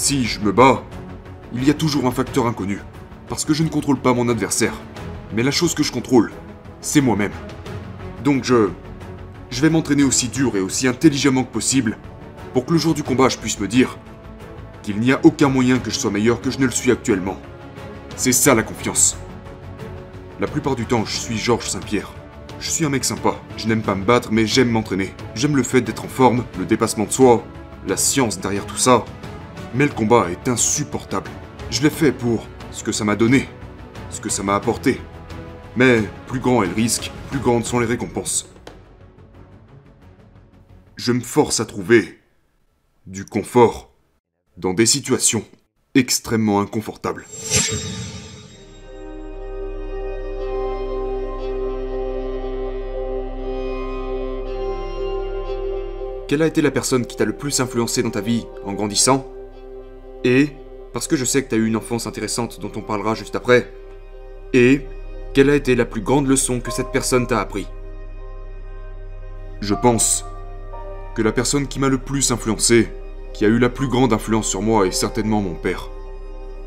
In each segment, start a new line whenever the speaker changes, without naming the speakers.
Si je me bats, il y a toujours un facteur inconnu, parce que je ne contrôle pas mon adversaire. Mais la chose que je contrôle, c'est moi-même. Donc je... Je vais m'entraîner aussi dur et aussi intelligemment que possible, pour que le jour du combat je puisse me dire qu'il n'y a aucun moyen que je sois meilleur que je ne le suis actuellement. C'est ça la confiance. La plupart du temps, je suis Georges Saint-Pierre. Je suis un mec sympa. Je n'aime pas me battre, mais j'aime m'entraîner. J'aime le fait d'être en forme, le dépassement de soi, la science derrière tout ça. Mais le combat est insupportable. Je l'ai fait pour ce que ça m'a donné, ce que ça m'a apporté. Mais plus grand est le risque, plus grandes sont les récompenses. Je me force à trouver du confort dans des situations extrêmement inconfortables. Quelle a été la personne qui t'a le plus influencé dans ta vie en grandissant? Et, parce que je sais que t'as eu une enfance intéressante dont on parlera juste après, et quelle a été la plus grande leçon que cette personne t'a appris? Je pense que la personne qui m'a le plus influencé, qui a eu la plus grande influence sur moi, est certainement mon père.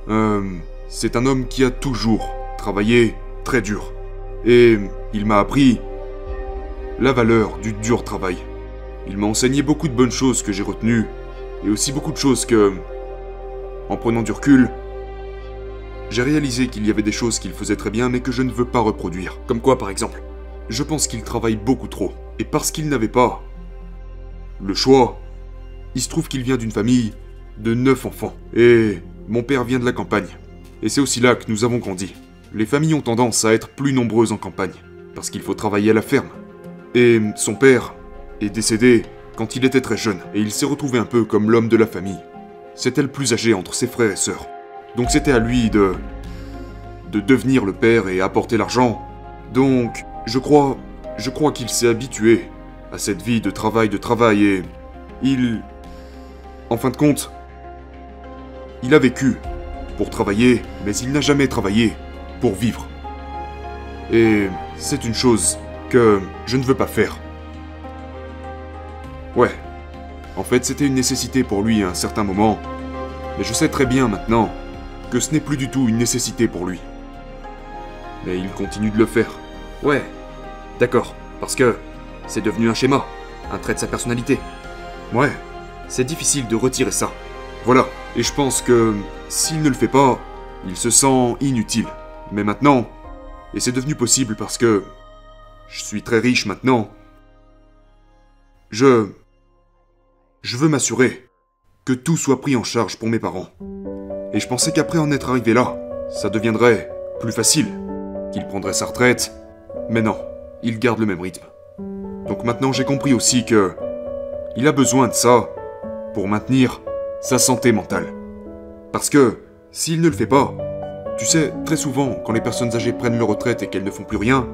Euh, c'est un homme qui a toujours travaillé très dur. Et il m'a appris la valeur du dur travail. Il m'a enseigné beaucoup de bonnes choses que j'ai retenues, et aussi beaucoup de choses que, en prenant du recul, j'ai réalisé qu'il y avait des choses qu'il faisait très bien mais que je ne veux pas reproduire. Comme quoi par exemple Je pense qu'il travaille beaucoup trop. Et parce qu'il n'avait pas le choix, il se trouve qu'il vient d'une famille de neuf enfants. Et mon père vient de la campagne. Et c'est aussi là que nous avons grandi. Les familles ont tendance à être plus nombreuses en campagne, parce qu'il faut travailler à la ferme. Et son père est décédé quand il était très jeune, et il s'est retrouvé un peu comme l'homme de la famille. C'était le plus âgé entre ses frères et sœurs. Donc c'était à lui de... de devenir le père et apporter l'argent. Donc, je crois... je crois qu'il s'est habitué à cette vie de travail, de travail, et... il... En fin de compte, il a vécu pour travailler, mais il n'a jamais travaillé pour vivre. Et c'est une chose que je ne veux pas faire. Ouais. En fait, c'était une nécessité pour lui à un certain moment. Mais je sais très bien maintenant que ce n'est plus du tout une nécessité pour lui. Mais il continue de le faire. Ouais. D'accord. Parce que c'est devenu un schéma, un trait de sa personnalité. Ouais. C'est difficile de retirer ça. Voilà. Et je pense que s'il ne le fait pas, il se sent inutile. Mais maintenant, et c'est devenu possible parce que je suis très riche maintenant, je... Je veux m'assurer que tout soit pris en charge pour mes parents. Et je pensais qu'après en être arrivé là, ça deviendrait plus facile, qu'il prendrait sa retraite, mais non, il garde le même rythme. Donc maintenant j'ai compris aussi que... Il a besoin de ça pour maintenir sa santé mentale. Parce que, s'il ne le fait pas, tu sais, très souvent, quand les personnes âgées prennent leur retraite et qu'elles ne font plus rien,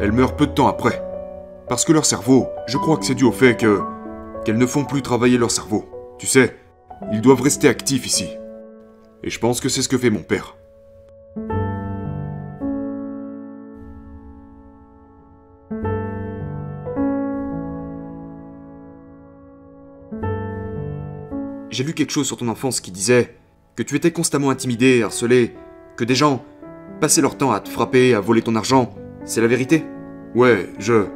elles meurent peu de temps après. Parce que leur cerveau, je crois que c'est dû au fait que qu'elles ne font plus travailler leur cerveau. Tu sais, ils doivent rester actifs ici. Et je pense que c'est ce que fait mon père. J'ai lu quelque chose sur ton enfance qui disait que tu étais constamment intimidé, harcelé, que des gens passaient leur temps à te frapper, à voler ton argent. C'est la vérité? Ouais, je...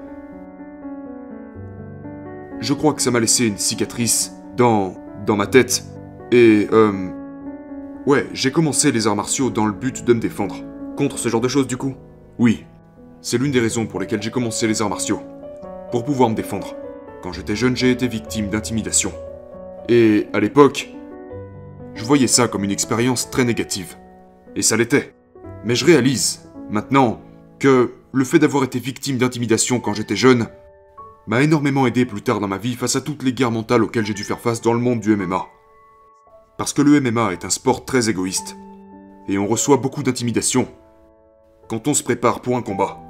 Je crois que ça m'a laissé une cicatrice dans... dans ma tête. Et... Euh... Ouais, j'ai commencé les arts martiaux dans le but de me défendre. Contre ce genre de choses du coup Oui. C'est l'une des raisons pour lesquelles j'ai commencé les arts martiaux. Pour pouvoir me défendre. Quand j'étais jeune, j'ai été victime d'intimidation. Et à l'époque, je voyais ça comme une expérience très négative. Et ça l'était. Mais je réalise, maintenant, que le fait d'avoir été victime d'intimidation quand j'étais jeune m'a énormément aidé plus tard dans ma vie face à toutes les guerres mentales auxquelles j'ai dû faire face dans le monde du MMA. Parce que le MMA est un sport très égoïste. Et on reçoit beaucoup d'intimidation quand on se prépare pour un combat.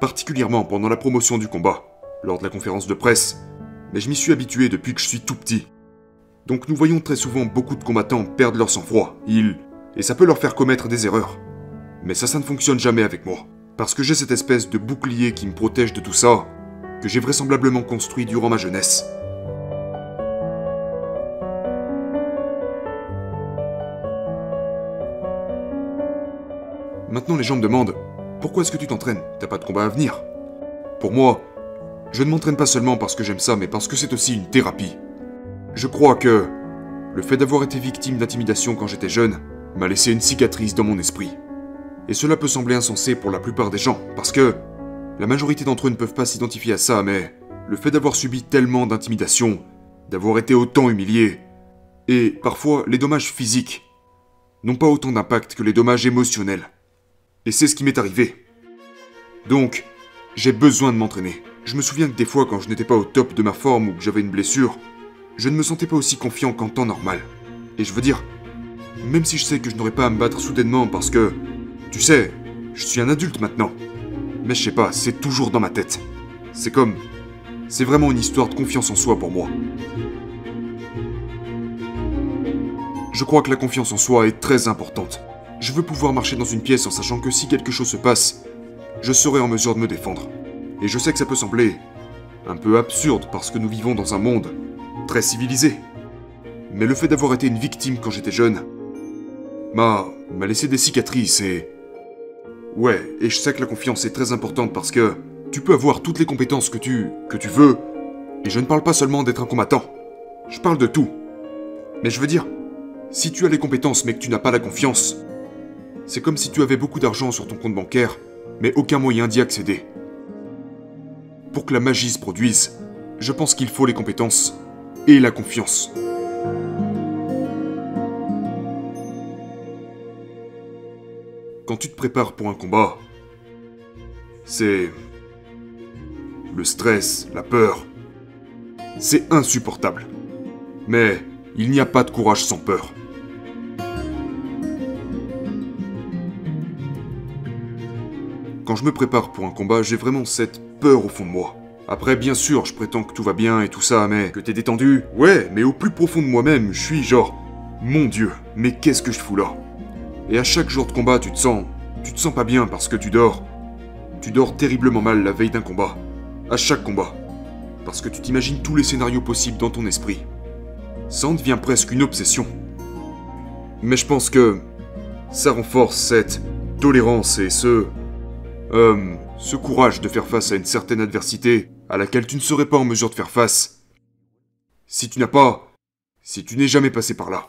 Particulièrement pendant la promotion du combat, lors de la conférence de presse, mais je m'y suis habitué depuis que je suis tout petit. Donc nous voyons très souvent beaucoup de combattants perdre leur sang-froid, ils... et ça peut leur faire commettre des erreurs. Mais ça, ça ne fonctionne jamais avec moi. Parce que j'ai cette espèce de bouclier qui me protège de tout ça, que j'ai vraisemblablement construit durant ma jeunesse. Maintenant, les gens me demandent Pourquoi est-ce que tu t'entraînes? T'as pas de combat à venir Pour moi, je ne m'entraîne pas seulement parce que j'aime ça, mais parce que c'est aussi une thérapie. Je crois que le fait d'avoir été victime d'intimidation quand j'étais jeune m'a laissé une cicatrice dans mon esprit. Et cela peut sembler insensé pour la plupart des gens, parce que la majorité d'entre eux ne peuvent pas s'identifier à ça, mais le fait d'avoir subi tellement d'intimidation, d'avoir été autant humilié, et parfois les dommages physiques, n'ont pas autant d'impact que les dommages émotionnels. Et c'est ce qui m'est arrivé. Donc, j'ai besoin de m'entraîner. Je me souviens que des fois, quand je n'étais pas au top de ma forme ou que j'avais une blessure, je ne me sentais pas aussi confiant qu'en temps normal. Et je veux dire, même si je sais que je n'aurais pas à me battre soudainement parce que, tu sais, je suis un adulte maintenant. Mais je sais pas, c'est toujours dans ma tête. C'est comme... C'est vraiment une histoire de confiance en soi pour moi. Je crois que la confiance en soi est très importante. Je veux pouvoir marcher dans une pièce en sachant que si quelque chose se passe, je serai en mesure de me défendre. Et je sais que ça peut sembler un peu absurde parce que nous vivons dans un monde très civilisé. Mais le fait d'avoir été une victime quand j'étais jeune m'a laissé des cicatrices et ouais, et je sais que la confiance est très importante parce que tu peux avoir toutes les compétences que tu que tu veux et je ne parle pas seulement d'être un combattant. Je parle de tout. Mais je veux dire, si tu as les compétences mais que tu n'as pas la confiance, c'est comme si tu avais beaucoup d'argent sur ton compte bancaire mais aucun moyen d'y accéder. Pour que la magie se produise, je pense qu'il faut les compétences et la confiance. Quand tu te prépares pour un combat, c'est... Le stress, la peur, c'est insupportable. Mais il n'y a pas de courage sans peur. Quand je me prépare pour un combat, j'ai vraiment cette peur au fond de moi. Après, bien sûr, je prétends que tout va bien et tout ça, mais que t'es détendu Ouais, mais au plus profond de moi-même, je suis genre... Mon dieu, mais qu'est-ce que je fous là? Et à chaque jour de combat, tu te sens... Tu te sens pas bien parce que tu dors. Tu dors terriblement mal la veille d'un combat. À chaque combat. Parce que tu t'imagines tous les scénarios possibles dans ton esprit. Ça en devient presque une obsession. Mais je pense que... Ça renforce cette tolérance et ce... Euh, ce courage de faire face à une certaine adversité à laquelle tu ne serais pas en mesure de faire face si tu n'as pas, si tu n'es jamais passé par là.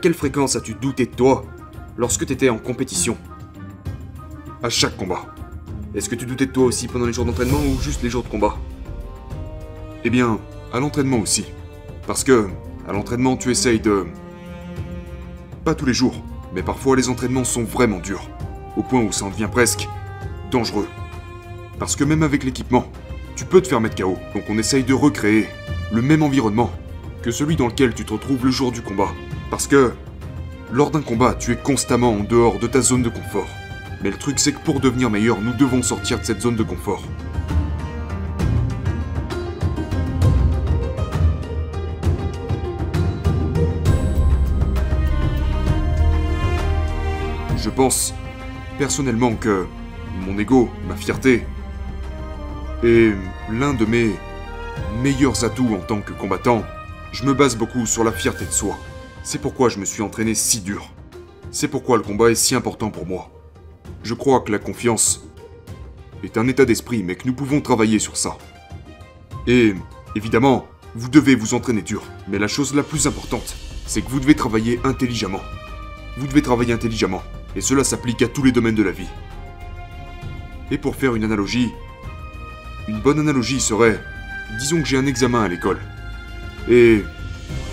Quelle fréquence as-tu douté de toi lorsque tu étais en compétition? À chaque combat. Est-ce que tu doutais de toi aussi pendant les jours d'entraînement ou juste les jours de combat? Eh bien, à l'entraînement aussi. Parce que, à l'entraînement, tu essayes de... Pas tous les jours, mais parfois les entraînements sont vraiment durs, au point où ça en devient presque dangereux. Parce que même avec l'équipement, tu peux te faire mettre KO, donc on essaye de recréer le même environnement que celui dans lequel tu te retrouves le jour du combat. Parce que, lors d'un combat, tu es constamment en dehors de ta zone de confort. Mais le truc c'est que pour devenir meilleur, nous devons sortir de cette zone de confort. Je pense personnellement que mon ego, ma fierté, est l'un de mes meilleurs atouts en tant que combattant. Je me base beaucoup sur la fierté de soi. C'est pourquoi je me suis entraîné si dur. C'est pourquoi le combat est si important pour moi. Je crois que la confiance est un état d'esprit, mais que nous pouvons travailler sur ça. Et, évidemment, vous devez vous entraîner dur. Mais la chose la plus importante, c'est que vous devez travailler intelligemment. Vous devez travailler intelligemment. Et cela s'applique à tous les domaines de la vie. Et pour faire une analogie, une bonne analogie serait, disons que j'ai un examen à l'école. Et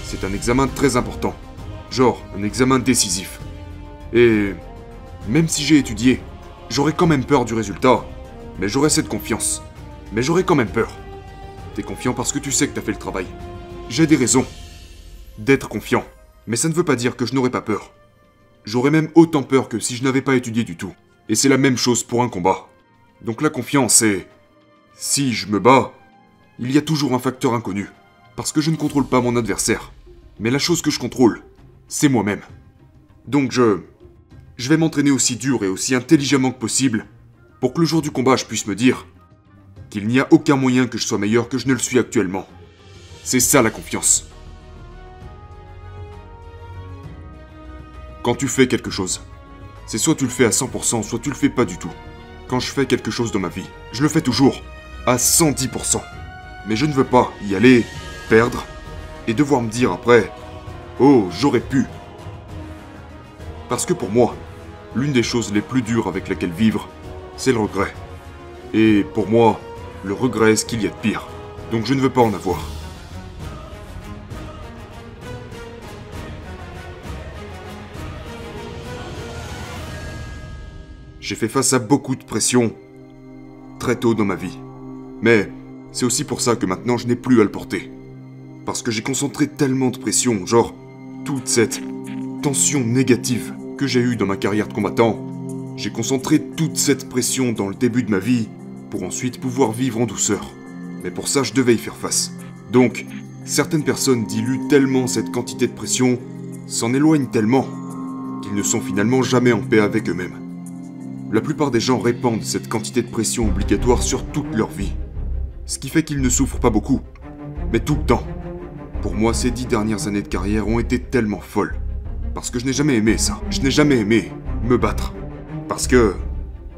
c'est un examen très important. Genre, un examen décisif. Et même si j'ai étudié, j'aurais quand même peur du résultat. Mais j'aurais cette confiance. Mais j'aurais quand même peur. T'es confiant parce que tu sais que t'as fait le travail. J'ai des raisons d'être confiant. Mais ça ne veut pas dire que je n'aurais pas peur. J'aurais même autant peur que si je n'avais pas étudié du tout. Et c'est la même chose pour un combat. Donc la confiance est... Si je me bats, il y a toujours un facteur inconnu. Parce que je ne contrôle pas mon adversaire. Mais la chose que je contrôle, c'est moi-même. Donc je... Je vais m'entraîner aussi dur et aussi intelligemment que possible pour que le jour du combat je puisse me dire qu'il n'y a aucun moyen que je sois meilleur que je ne le suis actuellement. C'est ça la confiance. Quand tu fais quelque chose, c'est soit tu le fais à 100%, soit tu le fais pas du tout. Quand je fais quelque chose dans ma vie, je le fais toujours à 110%. Mais je ne veux pas y aller, perdre, et devoir me dire après Oh, j'aurais pu. Parce que pour moi, l'une des choses les plus dures avec lesquelles vivre, c'est le regret. Et pour moi, le regret est ce qu'il y a de pire. Donc je ne veux pas en avoir. J'ai fait face à beaucoup de pression très tôt dans ma vie. Mais c'est aussi pour ça que maintenant je n'ai plus à le porter. Parce que j'ai concentré tellement de pression, genre toute cette tension négative que j'ai eue dans ma carrière de combattant, j'ai concentré toute cette pression dans le début de ma vie pour ensuite pouvoir vivre en douceur. Mais pour ça, je devais y faire face. Donc, certaines personnes diluent tellement cette quantité de pression, s'en éloignent tellement, qu'ils ne sont finalement jamais en paix avec eux-mêmes. La plupart des gens répandent cette quantité de pression obligatoire sur toute leur vie. Ce qui fait qu'ils ne souffrent pas beaucoup, mais tout le temps. Pour moi, ces dix dernières années de carrière ont été tellement folles. Parce que je n'ai jamais aimé ça. Je n'ai jamais aimé me battre. Parce que...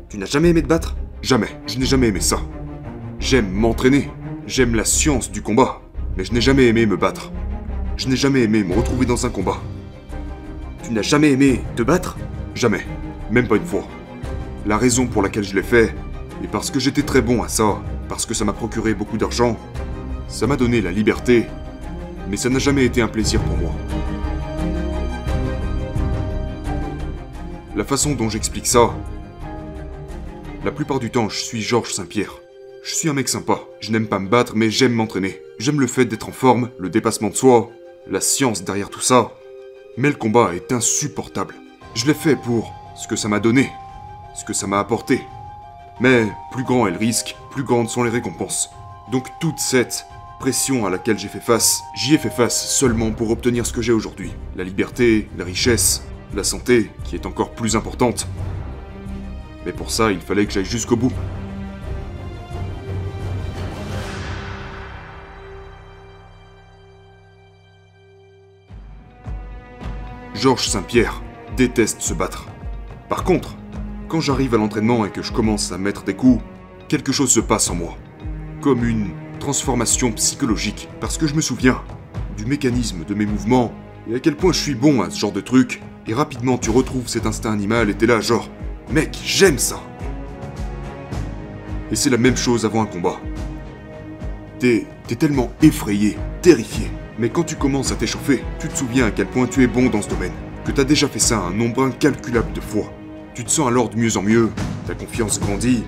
Tu n'as jamais aimé te battre?
Jamais. Je n'ai jamais aimé ça. J'aime m'entraîner. J'aime la science du combat. Mais je n'ai jamais aimé me battre. Je n'ai jamais aimé me retrouver dans un combat.
Tu n'as jamais aimé te battre?
Jamais. Même pas une fois. La raison pour laquelle je l'ai fait est parce que j'étais très bon à ça, parce que ça m'a procuré beaucoup d'argent, ça m'a donné la liberté, mais ça n'a jamais été un plaisir pour moi. La façon dont j'explique ça, la plupart du temps, je suis Georges Saint-Pierre. Je suis un mec sympa. Je n'aime pas me battre, mais j'aime m'entraîner. J'aime le fait d'être en forme, le dépassement de soi, la science derrière tout ça. Mais le combat est insupportable. Je l'ai fait pour ce que ça m'a donné, ce que ça m'a apporté. Mais plus grand est le risque, plus grandes sont les récompenses. Donc toute cette pression à laquelle j'ai fait face, j'y ai fait face seulement pour obtenir ce que j'ai aujourd'hui. La liberté, la richesse, la santé, qui est encore plus importante. Mais pour ça, il fallait que j'aille jusqu'au bout. Georges Saint-Pierre déteste se battre. Par contre, quand j'arrive à l'entraînement et que je commence à mettre des coups, quelque chose se passe en moi. Comme une transformation psychologique. Parce que je me souviens du mécanisme de mes mouvements et à quel point je suis bon à ce genre de truc. Et rapidement tu retrouves cet instinct animal et t'es là genre, mec, j'aime ça. Et c'est la même chose avant un combat. T'es, tellement effrayé, terrifié. Mais quand tu commences à t'échauffer, tu te souviens à quel point tu es bon dans ce domaine. Que t'as déjà fait ça un nombre incalculable de fois. Tu te sens alors de mieux en mieux, ta confiance grandit,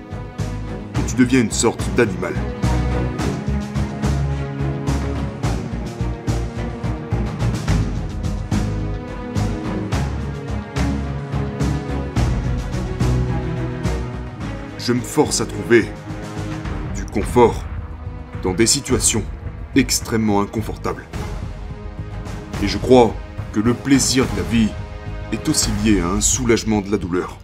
et tu deviens une sorte d'animal. Je me force à trouver du confort dans des situations extrêmement inconfortables. Et je crois que le plaisir de la vie est aussi lié à un soulagement de la douleur.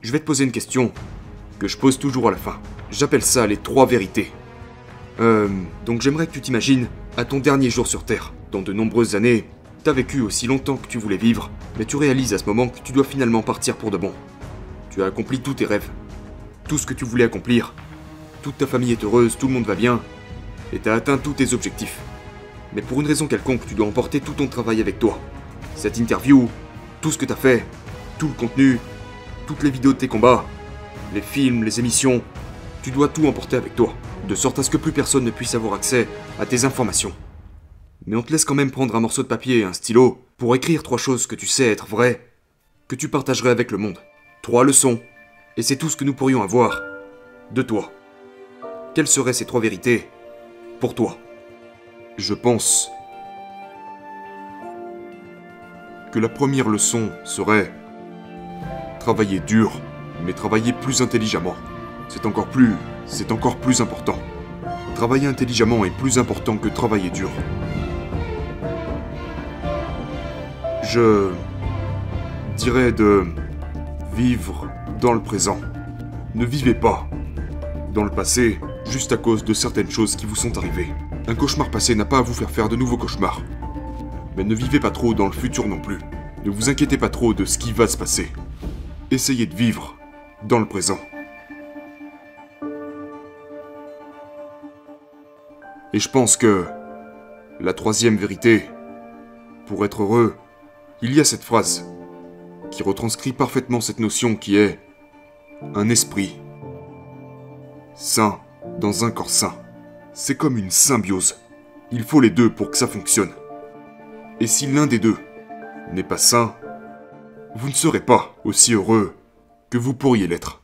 Je vais te poser une question que je pose toujours à la fin. J'appelle ça les trois vérités. Euh, donc j'aimerais que tu t'imagines à ton dernier jour sur Terre. Dans de nombreuses années, t'as vécu aussi longtemps que tu voulais vivre, mais tu réalises à ce moment que tu dois finalement partir pour de bon. Tu as accompli tous tes rêves, tout ce que tu voulais accomplir. Toute ta famille est heureuse, tout le monde va bien, et t'as atteint tous tes objectifs. Mais pour une raison quelconque, tu dois emporter tout ton travail avec toi. Cette interview, tout ce que t'as fait, tout le contenu, toutes les vidéos de tes combats, les films, les émissions, tu dois tout emporter avec toi, de sorte à ce que plus personne ne puisse avoir accès à tes informations. Mais on te laisse quand même prendre un morceau de papier et un stylo pour écrire trois choses que tu sais être vraies, que tu partagerais avec le monde. Trois leçons, et c'est tout ce que nous pourrions avoir de toi. Quelles seraient ces trois vérités pour toi?
Je pense que la première leçon serait travailler dur, mais travailler plus intelligemment. C'est encore plus, c'est encore plus important. Travailler intelligemment est plus important que travailler dur. Je dirais de vivre dans le présent. Ne vivez pas dans le passé juste à cause de certaines choses qui vous sont arrivées. Un cauchemar passé n'a pas à vous faire faire de nouveaux cauchemars. Mais ne vivez pas trop dans le futur non plus. Ne vous inquiétez pas trop de ce qui va se passer. Essayez de vivre dans le présent. Et je pense que la troisième vérité, pour être heureux, il y a cette phrase qui retranscrit parfaitement cette notion qui est un esprit sain dans un corps sain. C'est comme une symbiose. Il faut les deux pour que ça fonctionne. Et si l'un des deux n'est pas sain, vous ne serez pas aussi heureux que vous pourriez l'être.